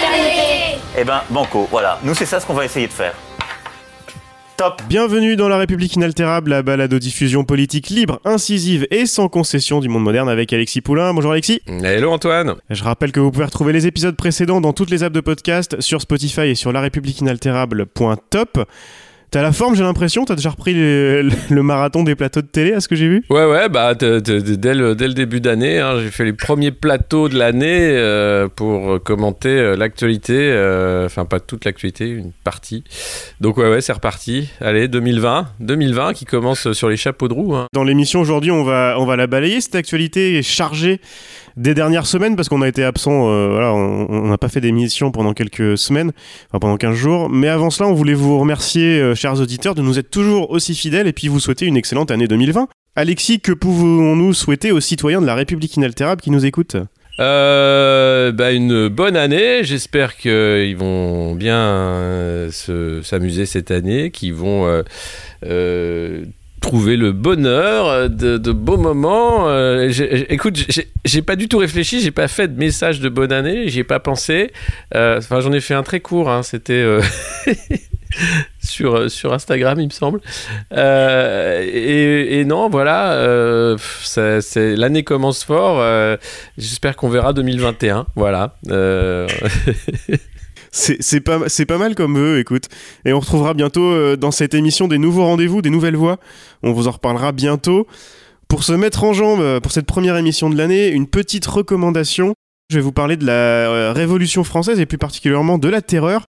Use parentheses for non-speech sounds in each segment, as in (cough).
fraternité. Eh ben, banco, voilà. Nous, c'est ça ce qu'on va essayer de faire. Top Bienvenue dans La République inaltérable, la balade aux diffusions politiques libre, incisive et sans concession du monde moderne avec Alexis Poulain. Bonjour Alexis. Hello Antoine. Je rappelle que vous pouvez retrouver les épisodes précédents dans toutes les apps de podcast, sur Spotify et sur larépubliqueinaltérable.top. T'as la forme, j'ai l'impression. T'as déjà repris le, le marathon des plateaux de télé, à ce que j'ai vu? Ouais, ouais, bah, le, dès le début d'année, hein, j'ai fait les premiers plateaux de l'année euh, pour commenter euh, l'actualité. euh, Enfin, pas toute l'actualité, une partie. Donc, ouais, ouais, c'est reparti. Allez, 2020. 2020 qui commence sur les chapeaux de roue. hein. Dans l'émission aujourd'hui, on va, on va la balayer. Cette actualité est chargée des dernières semaines parce qu'on a été absent. euh, voilà, on n'a pas fait d'émission pendant quelques semaines, pendant 15 jours. Mais avant cela, on voulait vous remercier, euh, chers auditeurs, de nous être toujours aussi fidèles et puis vous souhaiter une excellente année 2020. Alexis, que pouvons-nous souhaiter aux citoyens de la République inaltérable qui nous écoutent? Euh, bah, une bonne année. J'espère qu'ils vont bien se- s'amuser cette année, qu'ils vont trouver le bonheur de, de beaux moments. Euh, j'ai- j'ai- écoute, j'ai- pas du tout réfléchi, j'ai pas fait de message de bonne année, j'y ai pas pensé. Euh, Enfin, j'en ai fait un très court. hein, C'était euh, (laughs) sur sur Instagram, il me semble. Euh, et, et non, voilà, euh, l'année commence fort. euh, J'espère qu'on verra 2021. Voilà. (laughs) C'est pas, mal comme eux, écoute. Et on retrouvera bientôt euh, dans cette émission des nouveaux rendez-vous, des nouvelles voix. On vous en reparlera bientôt. Pour se mettre en jambe euh, pour cette première émission de l'année, une petite recommandation. Je vais vous parler de la euh, Révolution française et plus particulièrement de la terreur.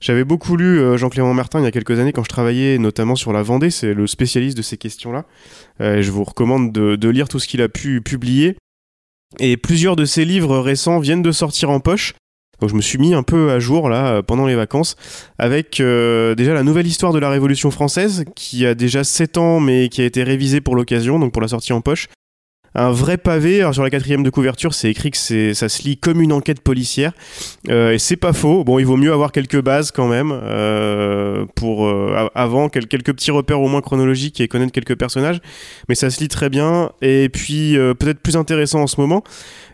J'avais beaucoup lu Jean-Clément Martin il y a quelques années quand je travaillais notamment sur la Vendée, c'est le spécialiste de ces questions-là. Je vous recommande de, de lire tout ce qu'il a pu publier. Et plusieurs de ses livres récents viennent de sortir en poche. Donc je me suis mis un peu à jour là euh, pendant les vacances avec euh, déjà la nouvelle histoire de la Révolution française qui a déjà 7 ans mais qui a été révisée pour l'occasion, donc pour la sortie en poche. Un vrai pavé, alors sur la quatrième de couverture c'est écrit que ça se lit comme une enquête policière Euh, et c'est pas faux. Bon il vaut mieux avoir quelques bases quand même pour avant quel- quelques petits repères au moins chronologiques et connaître quelques personnages, mais ça se lit très bien. Et puis peut-être plus intéressant en ce moment,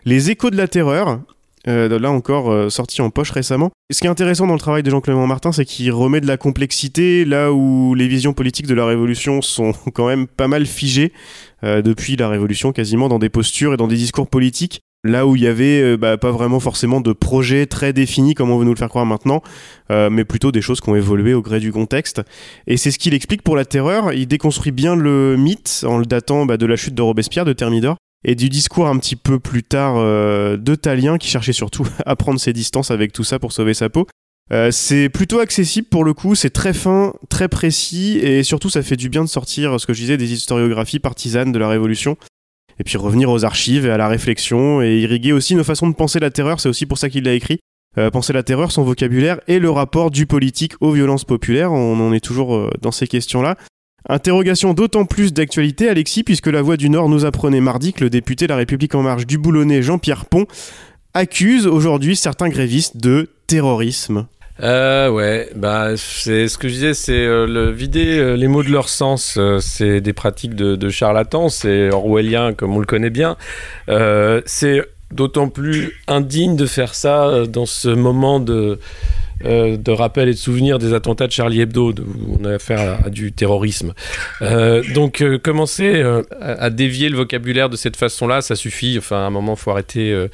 les échos de la terreur. Euh, là encore euh, sorti en poche récemment. Ce qui est intéressant dans le travail de Jean-Clément Martin, c'est qu'il remet de la complexité là où les visions politiques de la Révolution sont (laughs) quand même pas mal figées euh, depuis la Révolution, quasiment dans des postures et dans des discours politiques. Là où il y avait bah, pas vraiment forcément de projet très défini comme on veut nous le faire croire maintenant, mais plutôt des choses qui ont évolué au gré du contexte. Et c'est ce qu'il explique pour la terreur. Il déconstruit bien le mythe en le datant bah, de la chute de Robespierre, de Thermidor, et du discours un petit peu plus tard euh, de Talien qui cherchait surtout (laughs) à prendre ses distances avec tout ça pour sauver sa peau. Euh, c'est plutôt accessible pour le coup, c'est très fin, très précis et surtout ça fait du bien de sortir ce que je disais des historiographies partisanes de la Révolution et puis revenir aux archives et à la réflexion et irriguer aussi nos façons de penser la terreur, c'est aussi pour ça qu'il l'a écrit. Euh, penser la terreur, son vocabulaire et le rapport du politique aux violences populaires, on en est toujours euh, dans ces questions-là. Interrogation d'autant plus d'actualité, Alexis, puisque la Voix du Nord nous apprenait mardi que le député La République En Marche du Boulonnais, Jean-Pierre Pont, accuse aujourd'hui certains grévistes de terrorisme. Euh, ouais, bah c'est ce que je disais, c'est euh, le vider euh, les mots de leur sens. euh, c'est des pratiques de, de charlatans, c'est orwellien comme on le connaît bien. C'est d'autant plus indigne de faire ça dans ce moment de euh, de rappel et de souvenir des attentats de Charlie Hebdo, où on a affaire à, du terrorisme. Euh, donc euh, commencer à, dévier le vocabulaire de cette façon-là, ça suffit. Enfin, à un moment, faut arrêter,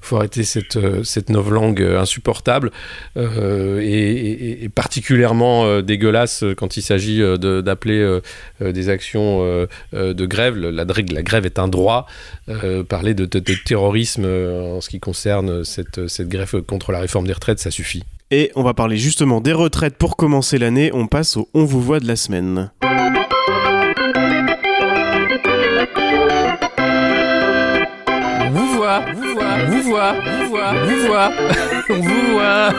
faut arrêter cette cette novlangue insupportable et, particulièrement dégueulasse quand il s'agit d'appeler des actions de grève. La, grève est un droit. Parler de, de- terrorisme en ce qui concerne cette, cette grève contre la réforme des retraites, ça suffit. Et on va parler justement des retraites pour commencer l'année. On passe au On vous voit de la semaine. Vous voit, vous on vous voit, on voit, on vous voit, (laughs) on vous voit.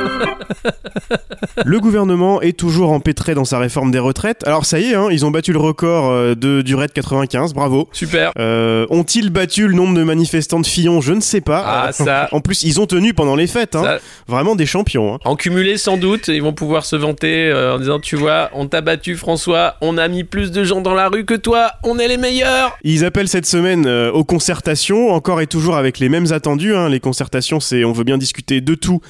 Le gouvernement est toujours empêtré dans sa réforme des retraites. Alors ça y est, hein, ils ont battu le record euh, de durée de 95, bravo. Super. Euh, Ont-ils battu le nombre de manifestants de Fillon? Je ne sais pas. Ah, ça. En plus, ils ont tenu pendant les fêtes. Hein. Vraiment des champions. hein. En cumulé sans doute, ils vont pouvoir se vanter euh, en disant tu vois, on t'a battu François, on a mis plus de gens dans la rue que toi, on est les meilleurs. Ils appellent cette semaine euh, aux concertations, encore et toujours avec les mêmes attendus. Les concertations, c'est on veut bien discuter de tout,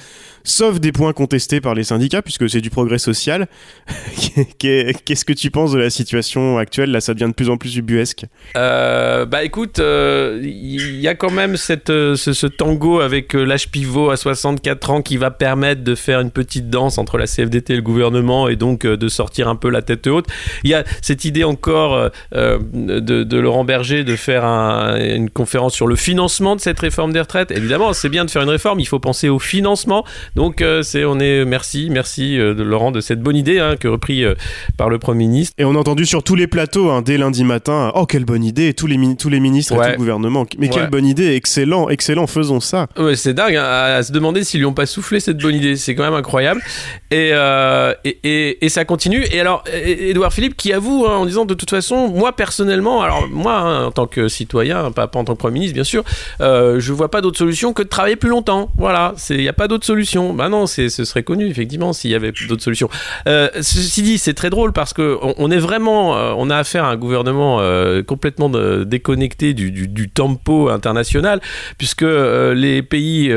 sauf des points contestés par les syndicats, puisque c'est du progrès social. (laughs) Qu'est- Qu'est-ce que tu penses de la situation actuelle? Là, ça devient de plus en plus ubuesque. Euh, bah écoute, euh, il y a quand même cette, euh, ce, tango avec euh, l'âge pivot à 64 ans qui va permettre de faire une petite danse entre la CFDT et le gouvernement et donc euh, de sortir un peu la tête haute. Il y a cette idée encore euh, euh, de, Laurent Berger de faire un- une conférence sur le financement de cette réforme des retraites. Évidemment, c'est bien de faire une réforme, il faut penser au financement. Donc euh, c'est on est merci merci euh, de Laurent de cette bonne idée hein, que repris euh, par le Premier ministre. Et on a entendu sur tous les plateaux, hein, dès lundi matin, oh quelle bonne idée, tous les, tous les ministres et tout le gouvernement. Mais Ouais. quelle bonne idée, excellent, excellent, faisons ça. Ouais, c'est dingue hein, à, à se demander s'ils lui ont pas soufflé cette bonne idée. C'est quand même incroyable. Et, et, et, et ça continue. Et alors, Édouard Philippe qui avoue en disant de toute façon, moi personnellement, alors moi en tant que citoyen, pas, pas en tant que Premier ministre bien sûr, je vois pas d'autre solution que de travailler plus longtemps. Voilà, il n'y a pas d'autre solution. Bah non, ce serait connu effectivement s'il y avait d'autres solutions. Euh, ceci dit, c'est très drôle parce que on, est vraiment, euh, on a affaire à un gouvernement euh, complètement déconnecté du, du, tempo international, puisque les pays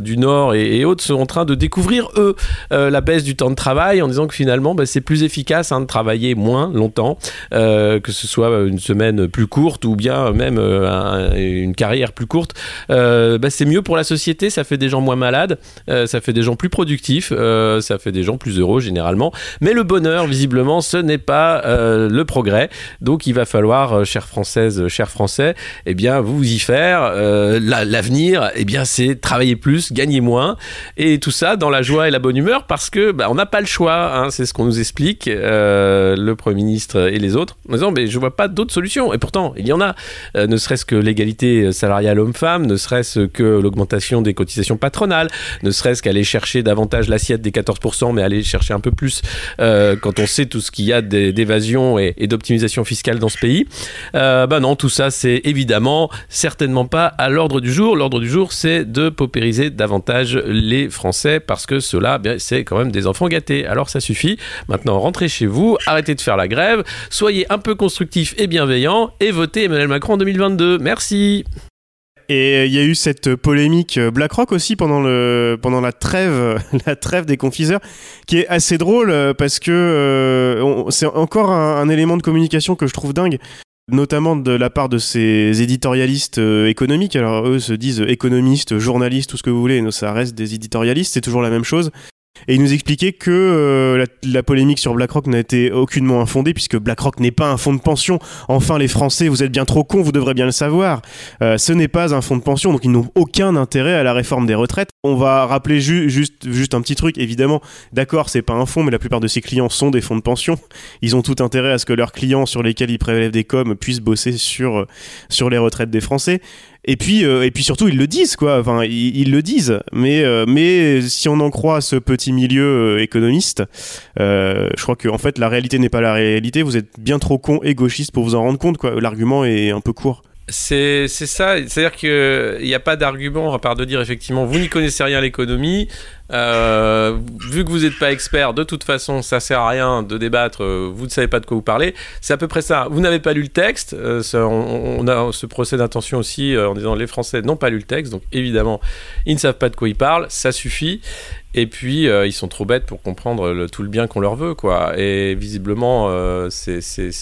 du Nord et, autres sont en train de découvrir eux la baisse du temps de travail en disant que finalement bah, c'est plus efficace hein, de travailler moins longtemps, que ce soit une semaine plus courte ou bien même un- une carrière plus courte. Bah, c'est mieux pour la société, ça fait des gens moins malades, ça fait des gens plus productifs, euh, ça fait des gens plus heureux généralement. Mais le bonheur, visiblement, ce n'est pas euh, le progrès. Donc il va falloir, euh, chères Françaises, chers Français, eh bien vous y faire. La- L'avenir, eh bien c'est travailler plus, gagner moins, et tout ça dans la joie et la bonne humeur parce que bah, on n'a pas le choix. hein, c'est ce qu'on nous explique le Premier ministre et les autres en disant mais je vois pas d'autres solutions. Et pourtant il y en a. Ne serait-ce que l'égalité salariale homme-femme, ne serait-ce que l'augmentation des cotisations patronales, ne serait-ce qu'aller chercher davantage l'assiette des 14%, mais aller chercher un peu plus euh, quand on sait tout ce qu'il y a d'é- d'évasion et, d'optimisation fiscale dans ce pays. Bah non, tout ça, c'est évidemment certainement pas à l'ordre du jour. L'ordre du jour, c'est de paupériser davantage les Français parce que cela, bien, c'est quand même des enfants gâtés. Alors ça suffit. Maintenant, rentrez chez vous, arrêtez de faire la grève, soyez un peu constructifs et bienveillants et votez Emmanuel Macron en 2022. Merci. Et il y a eu cette polémique euh, BlackRock aussi pendant, le, pendant la, trêve, (laughs) la trêve des confiseurs, qui est assez drôle euh, parce que euh, c'est encore un, élément de communication que je trouve dingue notamment de la part de ces éditorialistes économiques. Alors eux se disent économistes, journalistes, tout ce que vous voulez, non, ça reste des éditorialistes, c'est toujours la même chose. Et il nous expliquait que euh, la, polémique sur BlackRock n'a été aucunement infondée, puisque BlackRock n'est pas un fonds de pension. Enfin, les Français, vous êtes bien trop cons, vous devrez bien le savoir. Euh, ce n'est pas un fonds de pension, donc ils n'ont aucun intérêt à la réforme des retraites. On va rappeler ju- juste, un petit truc, évidemment. D'accord, c'est pas un fonds, mais la plupart de ces clients sont des fonds de pension. Ils ont tout intérêt à ce que leurs clients sur lesquels ils prélèvent des coms puissent bosser sur, les retraites des Français. Et puis, euh, et puis surtout, ils le disent, quoi. Enfin, ils, le disent. Mais, euh, mais si on en croit ce petit milieu euh, économiste, je crois que en fait, la réalité n'est pas la réalité. Vous êtes bien trop con et gauchiste pour vous en rendre compte, quoi. L'argument est un peu court. C'est c'est ça, c'est-à-dire qu'il n'y a pas d'argument à part de dire effectivement vous n'y connaissez rien à l'économie, euh, vu que vous n'êtes pas expert, de toute façon ça sert à rien de débattre, euh, vous ne savez pas de quoi vous parlez, c'est à peu près ça. Vous n'avez pas lu le texte, euh, on, a ce procès d'intention aussi en disant les Français n'ont pas lu le texte, donc évidemment ils ne savent pas de quoi ils parlent, ça suffit. Et puis ils sont trop bêtes pour comprendre tout le bien qu'on leur veut, quoi. Et visiblement, c'est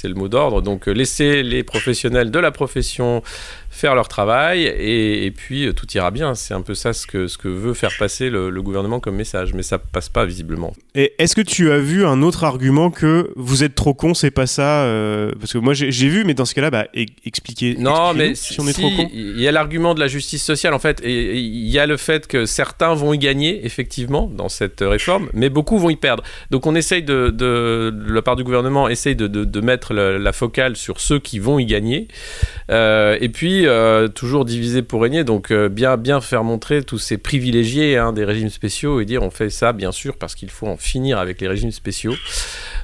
le mot d'ordre. Donc laissez les professionnels de la profession faire leur travail et, puis tout ira bien. C'est un peu ça ce que, veut faire passer le gouvernement comme message, mais ça passe pas visiblement. Et est-ce que tu as vu un autre argument que vous êtes trop con, c'est pas ça euh, Parce que moi j'ai vu, mais dans ce cas-là, bah, e- expliquez. Non, mais si on est si, trop con. il y a l'argument de la justice sociale en fait, et il y a le fait que certains vont y gagner effectivement dans cette réforme, mais beaucoup vont y perdre. Donc on essaye de, de, de la part du gouvernement, essaye de, de, mettre la, la focale sur ceux qui vont y gagner, Euh, et puis euh, toujours diviser pour régner, donc bien, bien faire montrer tous ces privilégiés hein, des régimes spéciaux et dire on fait ça bien sûr parce qu'il faut en finir avec les régimes spéciaux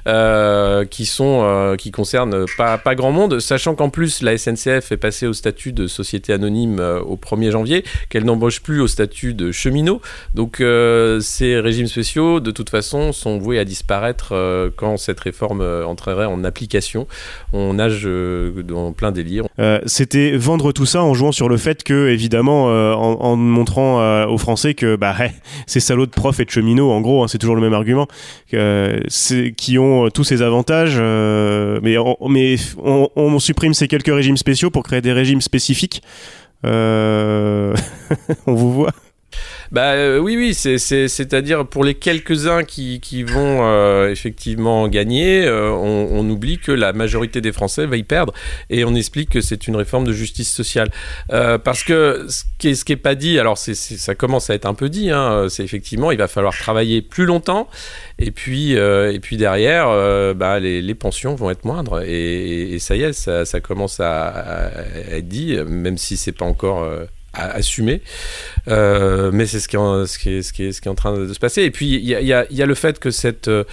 euh, qui sont euh, qui concernent pas, pas grand monde, sachant qu'en plus la SNCF est passée au statut de société anonyme euh, au 1er janvier, qu'elle n'embauche plus au statut de cheminot. Donc ces régimes spéciaux, de toute façon, sont voués à disparaître quand cette réforme entrerait en application. On nage dans plein délire. C'était vendre tout ça en jouant sur le fait que, évidemment, en, montrant aux Français que bah, (laughs) ouais, ces de profs et de cheminots, en gros, hein, c'est toujours le même argument, c'est- qui ont euh, tous ces avantages, euh, mais, on, mais on, supprime ces quelques régimes spéciaux pour créer des régimes spécifiques. Euh, (laughs) on vous voit. Bah euh, oui, oui, c'est- c'est- c'est-à-dire pour les quelques-uns qui, vont euh, effectivement gagner, euh, on, oublie que la majorité des Français va y perdre et on explique que c'est une réforme de justice sociale. Parce que ce qui est, ce qui est pas dit, alors ça commence à être un peu dit, hein, c'est effectivement il va falloir travailler plus longtemps et puis, et puis derrière, bah, les, pensions vont être moindres et, ça y est, ça, commence à, à être dit, même si c'est pas encore assumé. Euh, mais c'est ce qui, est en, train de se passer. Et puis, il y a, le fait que cette, euh,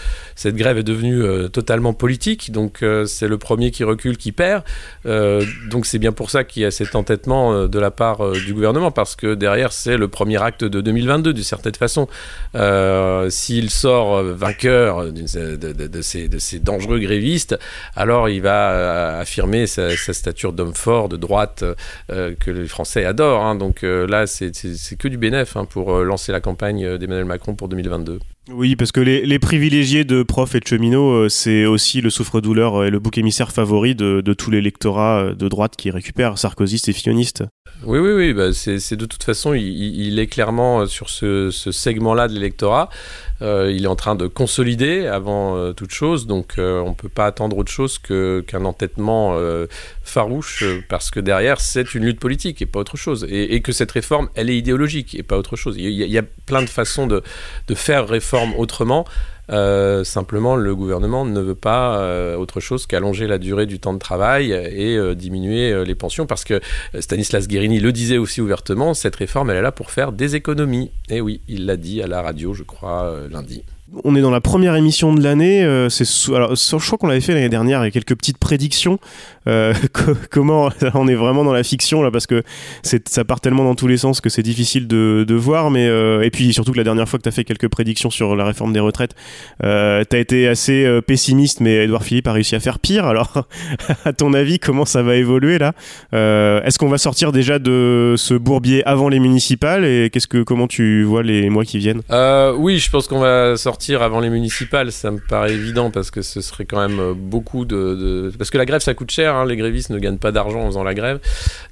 grève est devenue euh, totalement politique. Donc, c'est le premier qui recule qui perd. Donc, c'est bien pour ça qu'il y a cet entêtement de la part du gouvernement, parce que derrière, c'est le premier acte de 2022, d'une certaine façon. S'il sort vainqueur de, ces, dangereux grévistes, alors il va affirmer sa, stature d'homme fort, de droite, que les Français adorent. hein. Donc là, c'est- c'est que du bénéf hein, pour euh, lancer la campagne euh, d'Emmanuel Macron pour 2022. Oui, parce que les, les privilégiés de profs et de cheminots, euh, c'est aussi le souffre-douleur et le bouc émissaire favori de, de tous l'électorat euh, de droite qui récupère sarkozystes et fillonistes. Oui, oui, oui. Bah, c'est de toute façon, il, est clairement euh, sur ce, segment-là de l'électorat. Euh, il est en train de consolider avant euh, toute chose, donc euh, on peut pas attendre autre chose qu'un entêtement euh, farouche, euh, parce que derrière, c'est une lutte politique et pas autre chose. Et, que cette réforme, elle est idéologique et pas autre chose. Il y a, plein de façons de faire réforme autrement. Euh, simplement, le gouvernement ne veut pas euh, autre chose qu'allonger la durée du temps de travail et euh, diminuer les pensions parce que Stanislas Guérini le disait aussi ouvertement, cette réforme, elle est là pour faire des économies. Et oui, il l'a dit à la radio, je crois, lundi. On est dans la première émission de l'année. euh, je crois qu'on l'avait fait l'année dernière. Il y a quelques petites prédictions. Euh, (laughs) co- comment (laughs) on est vraiment dans la fiction là parce que ça part tellement dans tous les sens que c'est difficile de, voir. Mais euh, et puis surtout que la dernière fois que tu as fait quelques prédictions sur la réforme des retraites, tu as été assez pessimiste. Mais Edouard Philippe a réussi à faire pire. Alors, (laughs) à ton avis, comment ça va évoluer là? Est-ce qu'on va sortir déjà de ce bourbier avant les municipales et qu'est-ce que comment tu vois les mois qui viennent? Oui, je pense qu'on va sortir avant les municipales, ça me paraît évident parce que ce serait quand même euh, beaucoup de, Parce que la grève ça coûte cher, hein, les grévistes ne gagnent pas d'argent en faisant la grève.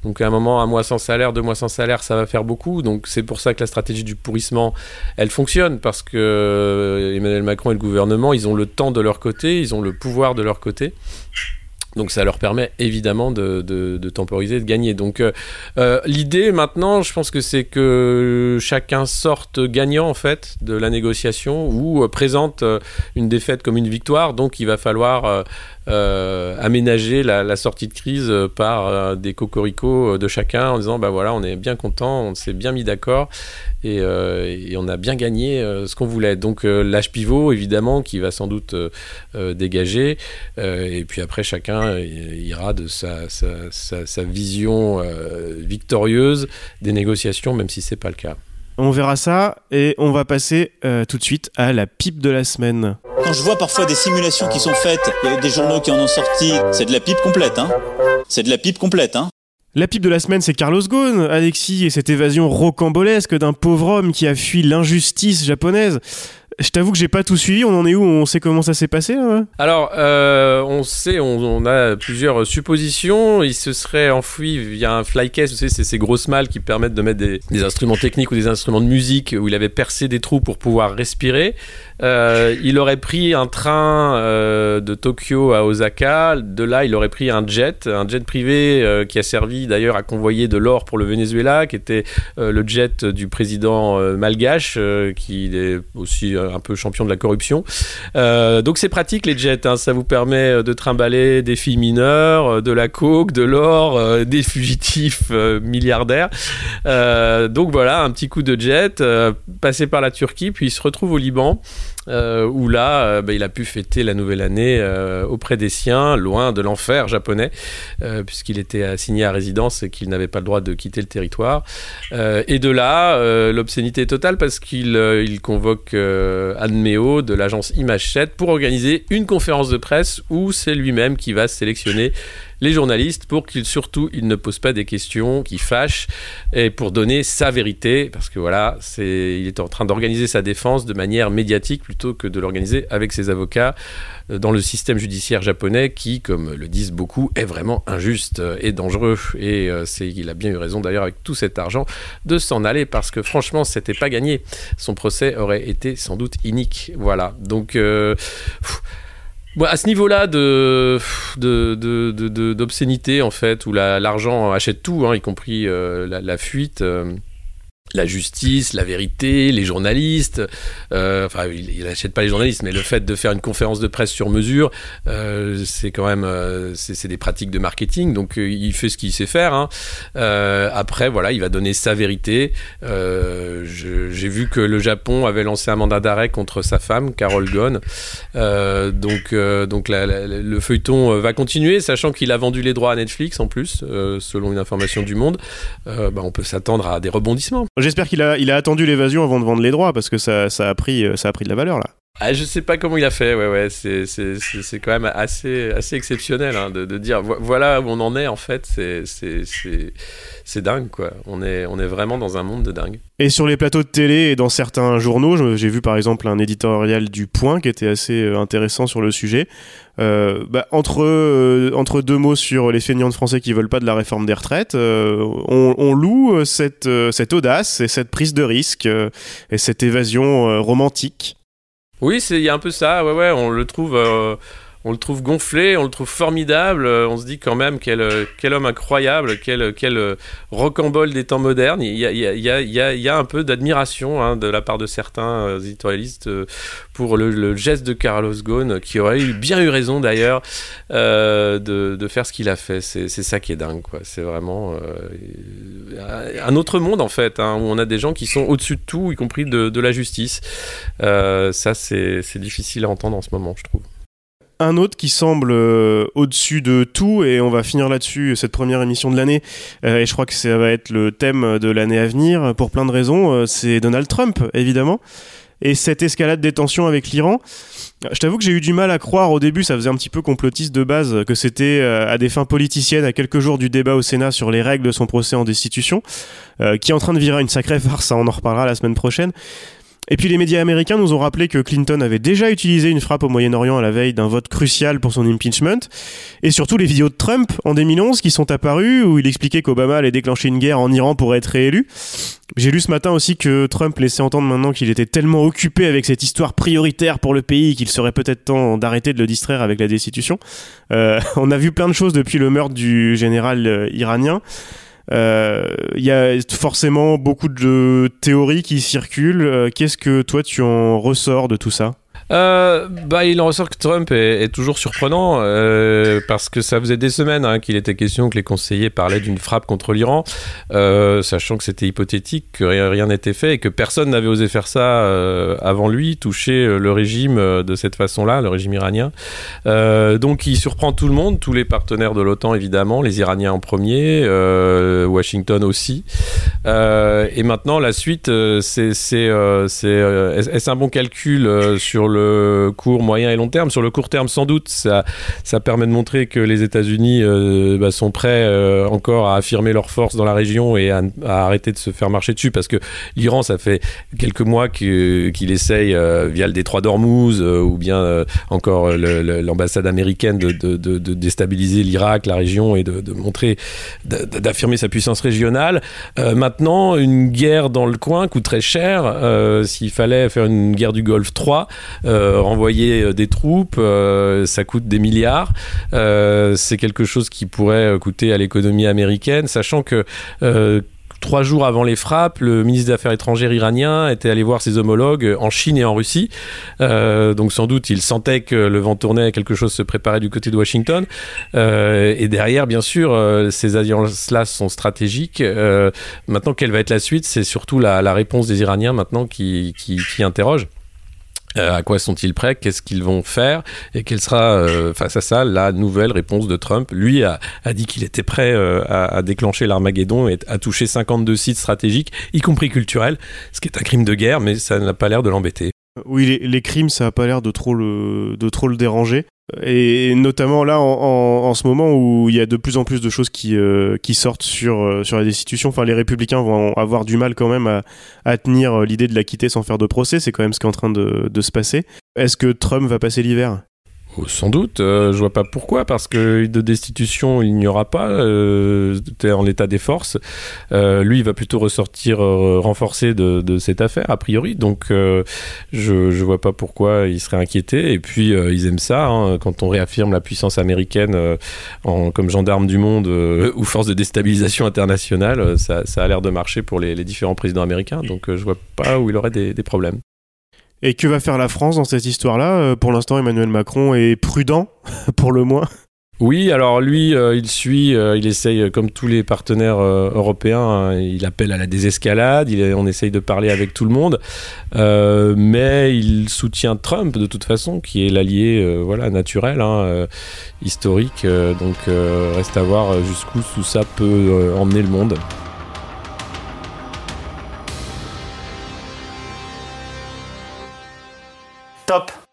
Donc à un moment, un mois sans salaire, deux mois sans salaire, ça va faire beaucoup. Donc c'est pour ça que la stratégie du pourrissement, elle fonctionne parce que euh, Emmanuel Macron et le gouvernement, ils ont le temps de leur côté, ils ont le pouvoir de leur côté. Donc ça leur permet évidemment de, temporiser, de gagner. Donc euh, euh, l'idée maintenant, je pense que c'est que chacun sorte gagnant en fait de la négociation ou euh, présente une défaite comme une victoire. Donc il va falloir euh, aménager la, sortie de crise euh, par euh, des cocoricots de chacun en disant bah voilà on est bien content, on s'est bien mis d'accord et, on a bien gagné ce qu'on voulait. Donc l'âge pivot évidemment qui va sans doute dégager et puis après chacun ira de sa, vision victorieuse des négociations même si c'est pas le cas. On verra ça et on va passer euh, tout de suite à la pipe de la semaine. Quand je vois parfois des simulations qui sont faites, des journaux qui en ont sorti, c'est de la pipe complète, hein. C'est de la pipe complète, hein. La pipe de la semaine, c'est Carlos Ghosn, Alexis, et cette évasion rocambolesque d'un pauvre homme qui a fui l'injustice japonaise. Je t'avoue que j'ai pas tout suivi, on en est où? On sait comment ça s'est passé Alors, euh, on sait, on, on a plusieurs suppositions. Il se serait enfoui via un flycase, vous savez, c'est ces grosses malles qui permettent de mettre des, des instruments techniques ou des instruments de musique où il avait percé des trous pour pouvoir respirer. Euh, il aurait pris un train euh, de Tokyo à Osaka. De là, il aurait pris un jet, un jet privé euh, qui a servi d'ailleurs à convoyer de l'or pour le Venezuela, qui était le jet du président malgache, qui est aussi un peu champion de la corruption. donc c'est pratique les jets, hein. ça vous permet de trimballer des filles mineures, de la coke, de l'or, des fugitifs milliardaires. donc voilà, un petit coup de jet, passé par la Turquie, puis il se retrouve au Liban. Euh, où là, euh, bah, il a pu fêter la nouvelle année euh, auprès des siens, loin de l'enfer japonais, puisqu'il était assigné à résidence et qu'il n'avait pas le droit de quitter le territoire. et de là, l'obscénité totale parce qu'il il convoque Anne Meo de l'agence Image 7 pour organiser une conférence de presse où c'est lui-même qui va sélectionner les journalistes pour qu'ils surtout ils ne posent pas des questions qui fâchent et pour donner sa vérité parce que voilà il est en train d'organiser sa défense de manière médiatique plutôt que de l'organiser avec ses avocats euh, dans le système judiciaire japonais qui comme le disent beaucoup est vraiment injuste et dangereux. Et euh, il a bien eu raison d'ailleurs avec tout cet argent de s'en aller parce que franchement c'était pas gagné. Son procès aurait été sans doute inique. Voilà. Donc euh, à ce niveau-là de, d'obscénité, en fait, où l'argent achète tout, hein, y compris euh, la, fuite. Euh, la justice, la vérité, les journalistes. Euh, enfin, il n'achète pas les journalistes, mais le fait de faire une conférence de presse sur mesure, euh, c'est quand même, euh, c'est des pratiques de marketing. Donc, il fait ce qu'il sait faire. Hein. après, voilà, il va donner sa vérité. J'ai vu que le Japon avait lancé un mandat d'arrêt contre sa femme, Carol Ghosn. donc, donc le feuilleton va continuer, sachant qu'il a vendu les droits à Netflix en plus, selon une information du Monde. Bah, on peut s'attendre à des rebondissements. J'espère qu'il a, il a attendu l'évasion avant de vendre les droits parce que ça, ça, a, pris, euh, ça a pris de la valeur là. Ah, je sais pas comment il a fait, ouais, ouais, c'est, c'est, c'est, quand même assez, assez exceptionnel hein, de, de, dire voilà où on en est en fait, c'est, c'est, c'est, dingue quoi. On est, on est vraiment dans un monde de dingue. Et sur les plateaux de télé et dans certains journaux, j'ai vu par exemple un éditorial du Point qui était assez euh, intéressant sur le sujet. Euh, bah, entre, euh, entre deux mots sur les feignants de français qui veulent pas de la réforme des retraites, on, on, loue cette, cette audace et cette prise de risque et cette évasion romantique oui, il y a un peu ça, ouais, ouais, on le trouve. Euh, on le trouve gonflé, on le trouve formidable. Euh, on se dit quand même quel, euh, homme incroyable, quel, quel rocambole des temps modernes. Il y a, il y a, un peu d'admiration hein, de la part de certains éditorialistes pour le, geste de Carlos Ghosn, qui aurait bien eu raison d'ailleurs de, faire ce qu'il a fait. C'est ça qui est dingue, quoi. C'est vraiment un autre monde en fait, hein, où on a des gens qui sont au-dessus de tout, y compris de la justice. ça, c'est difficile à entendre en ce moment, je trouve un autre qui semble euh, au-dessus de tout, et on va finir là-dessus cette première émission de l'année, euh, et je crois que ça va être le thème de l'année à venir, pour plein de raisons, euh, c'est Donald Trump, évidemment, et cette escalade des tensions avec l'Iran. Je t'avoue que j'ai eu du mal à croire au début, ça faisait un petit peu complotiste de base, que c'était à des fins politiciennes, à quelques jours du débat au Sénat sur les règles de son procès en destitution, qui est en train de virer une sacrée farce, hein, on en reparlera la semaine prochaine. Et puis les médias américains nous ont rappelé que Clinton avait déjà utilisé une frappe au Moyen-Orient à la veille d'un vote crucial pour son impeachment. Et surtout les vidéos de Trump en 2011 qui sont apparues où il expliquait qu'Obama allait déclencher une guerre en Iran pour être réélu. J'ai lu ce matin aussi que Trump laissait entendre maintenant qu'il était tellement occupé avec cette histoire prioritaire pour le pays qu'il serait peut-être temps d'arrêter de le distraire avec la destitution. Euh, (laughs) on a vu plein de choses depuis le meurtre du général euh, iranien. Il euh, y a forcément beaucoup de théories qui circulent. Euh, qu'est-ce que toi tu en ressors de tout ça? Euh, bah, il en ressort que Trump est, toujours surprenant euh, parce que ça faisait des semaines hein, qu'il était question que les conseillers parlaient d'une frappe contre l'Iran, euh, sachant que c'était hypothétique, que rien n'était fait et que personne n'avait osé faire ça avant lui, toucher le régime de cette façon-là, le régime iranien. donc il surprend tout le monde, tous les partenaires de l'OTAN évidemment, les Iraniens en premier, Washington aussi. et maintenant la suite, c'est est-ce un bon calcul sur le le court, moyen et long terme. Sur le court terme, sans doute, ça, permet de montrer que les États-Unis euh, bah, sont prêts euh, encore à affirmer leur force dans la région et à, arrêter de se faire marcher dessus parce que l'Iran, ça fait quelques mois qu'il essaye euh, via le détroit d'Ormuz ou bien encore l'ambassade américaine de, de, déstabiliser l'Irak, la région et de, montrer, d'affirmer sa puissance régionale. maintenant, une guerre dans le coin coûte très cher. S'il fallait faire une guerre du Golfe 3, euh, renvoyer euh, des troupes, euh, ça coûte des milliards. c'est quelque chose qui pourrait coûter à l'économie américaine, sachant que trois jours avant les frappes, le ministre des Affaires étrangères iranien était allé voir ses homologues en Chine et en Russie. Euh, donc sans doute, il sentait que le vent tournait, quelque chose se préparait du côté de Washington. Euh, et derrière, bien sûr, euh, ces alliances-là sont stratégiques. Euh, maintenant, quelle va être la suite? C'est surtout la, la, réponse des Iraniens maintenant qui, qui, qui interroge. Euh, à quoi sont-ils prêts? Qu'est-ce qu'ils vont faire? Et quelle sera, euh, face à ça, la nouvelle réponse de Trump? Lui a, dit qu'il était prêt euh, à, à, déclencher l'Armageddon et à toucher 52 sites stratégiques, y compris culturels, ce qui est un crime de guerre, mais ça n'a pas l'air de l'embêter. Oui, les, les, crimes, ça n'a pas l'air de trop le, de trop le déranger. Et notamment là, en, ce moment où il y a de plus en plus de choses qui, euh, sortent sur, euh, sur la destitution, enfin, les républicains vont avoir du mal quand même à, tenir l'idée de la quitter sans faire de procès. C'est quand même ce qui est en train de se passer. Est-ce que Trump va passer l'hiver? Sans doute, euh, je vois pas pourquoi, parce que de destitution il n'y aura pas, euh, en l'état des forces. Euh, lui, il va plutôt ressortir euh, renforcé de, cette affaire, a priori, donc je, vois pas pourquoi il serait inquiété. Et puis, ils aiment ça, hein, quand on réaffirme la puissance américaine en, comme gendarme du monde (laughs) ou force de déstabilisation internationale, ça, a l'air de marcher pour les, différents présidents américains, donc je vois pas où il aurait des problèmes. Et que va faire la France dans cette histoire-là? Pour l'instant, Emmanuel Macron est prudent, (laughs) pour le moins. Oui, alors lui, euh, il suit, euh, il essaye, euh, comme tous les partenaires euh, européens, hein, il appelle à la désescalade, il, on essaye de parler avec tout le monde, euh, mais il soutient Trump de toute façon, qui est l'allié voilà, naturel, hein, historique, donc reste à voir jusqu'où tout ça peut emmener le monde. Top